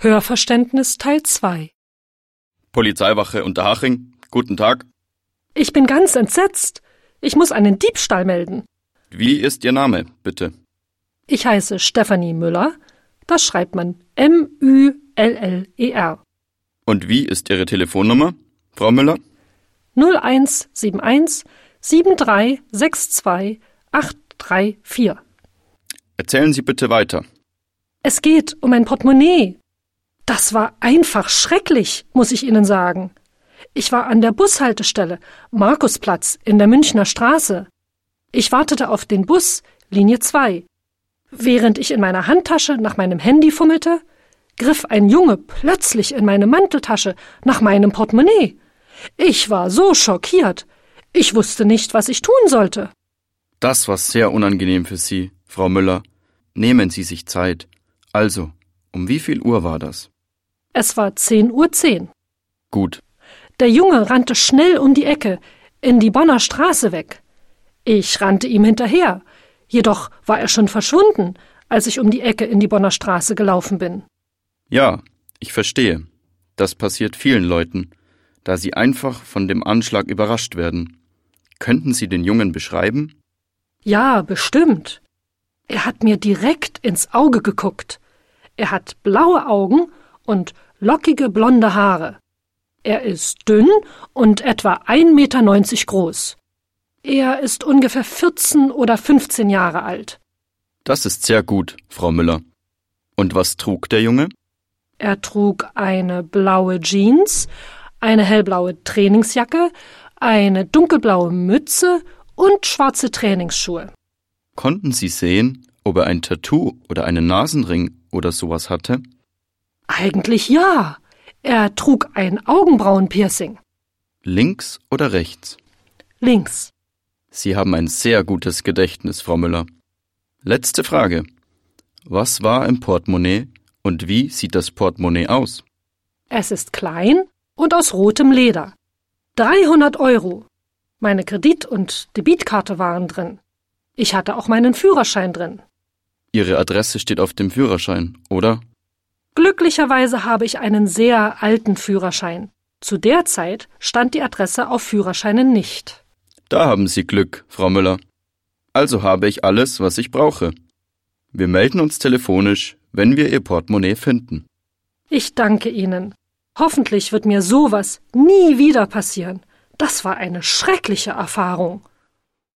Hörverständnis Teil 2 Polizeiwache Unterhaching, guten Tag. Ich bin ganz entsetzt. Ich muss einen Diebstahl melden. Wie ist Ihr Name, bitte? Ich heiße Stefanie Müller. Das schreibt man M-Ü-L-L-E-R. Und wie ist Ihre Telefonnummer, Frau Müller? 0171 7362 834. Erzählen Sie bitte weiter. Es geht um ein Portemonnaie. Das war einfach schrecklich, muss ich Ihnen sagen. Ich war an der Bushaltestelle, Markusplatz, in der Münchner Straße. Ich wartete auf den Bus, Linie 2. Während ich in meiner Handtasche nach meinem Handy fummelte, griff ein Junge plötzlich in meine Manteltasche nach meinem Portemonnaie. Ich war so schockiert. Ich wusste nicht, was ich tun sollte. Das war sehr unangenehm für Sie, Frau Müller. Nehmen Sie sich Zeit. Also, um wie viel Uhr war das? Es war zehn Uhr zehn. Gut. Der Junge rannte schnell um die Ecke, in die Bonner Straße weg. Ich rannte ihm hinterher, jedoch war er schon verschwunden, als ich um die Ecke in die Bonner Straße gelaufen bin. Ja, ich verstehe. Das passiert vielen Leuten, da sie einfach von dem Anschlag überrascht werden. Könnten Sie den Jungen beschreiben? Ja, bestimmt. Er hat mir direkt ins Auge geguckt. Er hat blaue Augen und lockige blonde Haare. Er ist dünn und etwa 1,90 Meter groß. Er ist ungefähr 14 oder 15 Jahre alt. Das ist sehr gut, Frau Müller. Und was trug der Junge? Er trug eine blaue Jeans, eine hellblaue Trainingsjacke, eine dunkelblaue Mütze und schwarze Trainingsschuhe. Konnten Sie sehen, ob er ein Tattoo oder einen Nasenring oder sowas hatte? Eigentlich ja. Er trug ein Augenbrauenpiercing. Links oder rechts? Links. Sie haben ein sehr gutes Gedächtnis, Frau Müller. Letzte Frage. Was war im Portemonnaie und wie sieht das Portemonnaie aus? Es ist klein und aus rotem Leder. 300 Euro. Meine Kredit- und Debitkarte waren drin. Ich hatte auch meinen Führerschein drin. Ihre Adresse steht auf dem Führerschein, oder? Glücklicherweise habe ich einen sehr alten Führerschein. Zu der Zeit stand die Adresse auf Führerscheinen nicht. Da haben Sie Glück, Frau Müller. Also habe ich alles, was ich brauche. Wir melden uns telefonisch, wenn wir Ihr Portemonnaie finden. Ich danke Ihnen. Hoffentlich wird mir sowas nie wieder passieren. Das war eine schreckliche Erfahrung.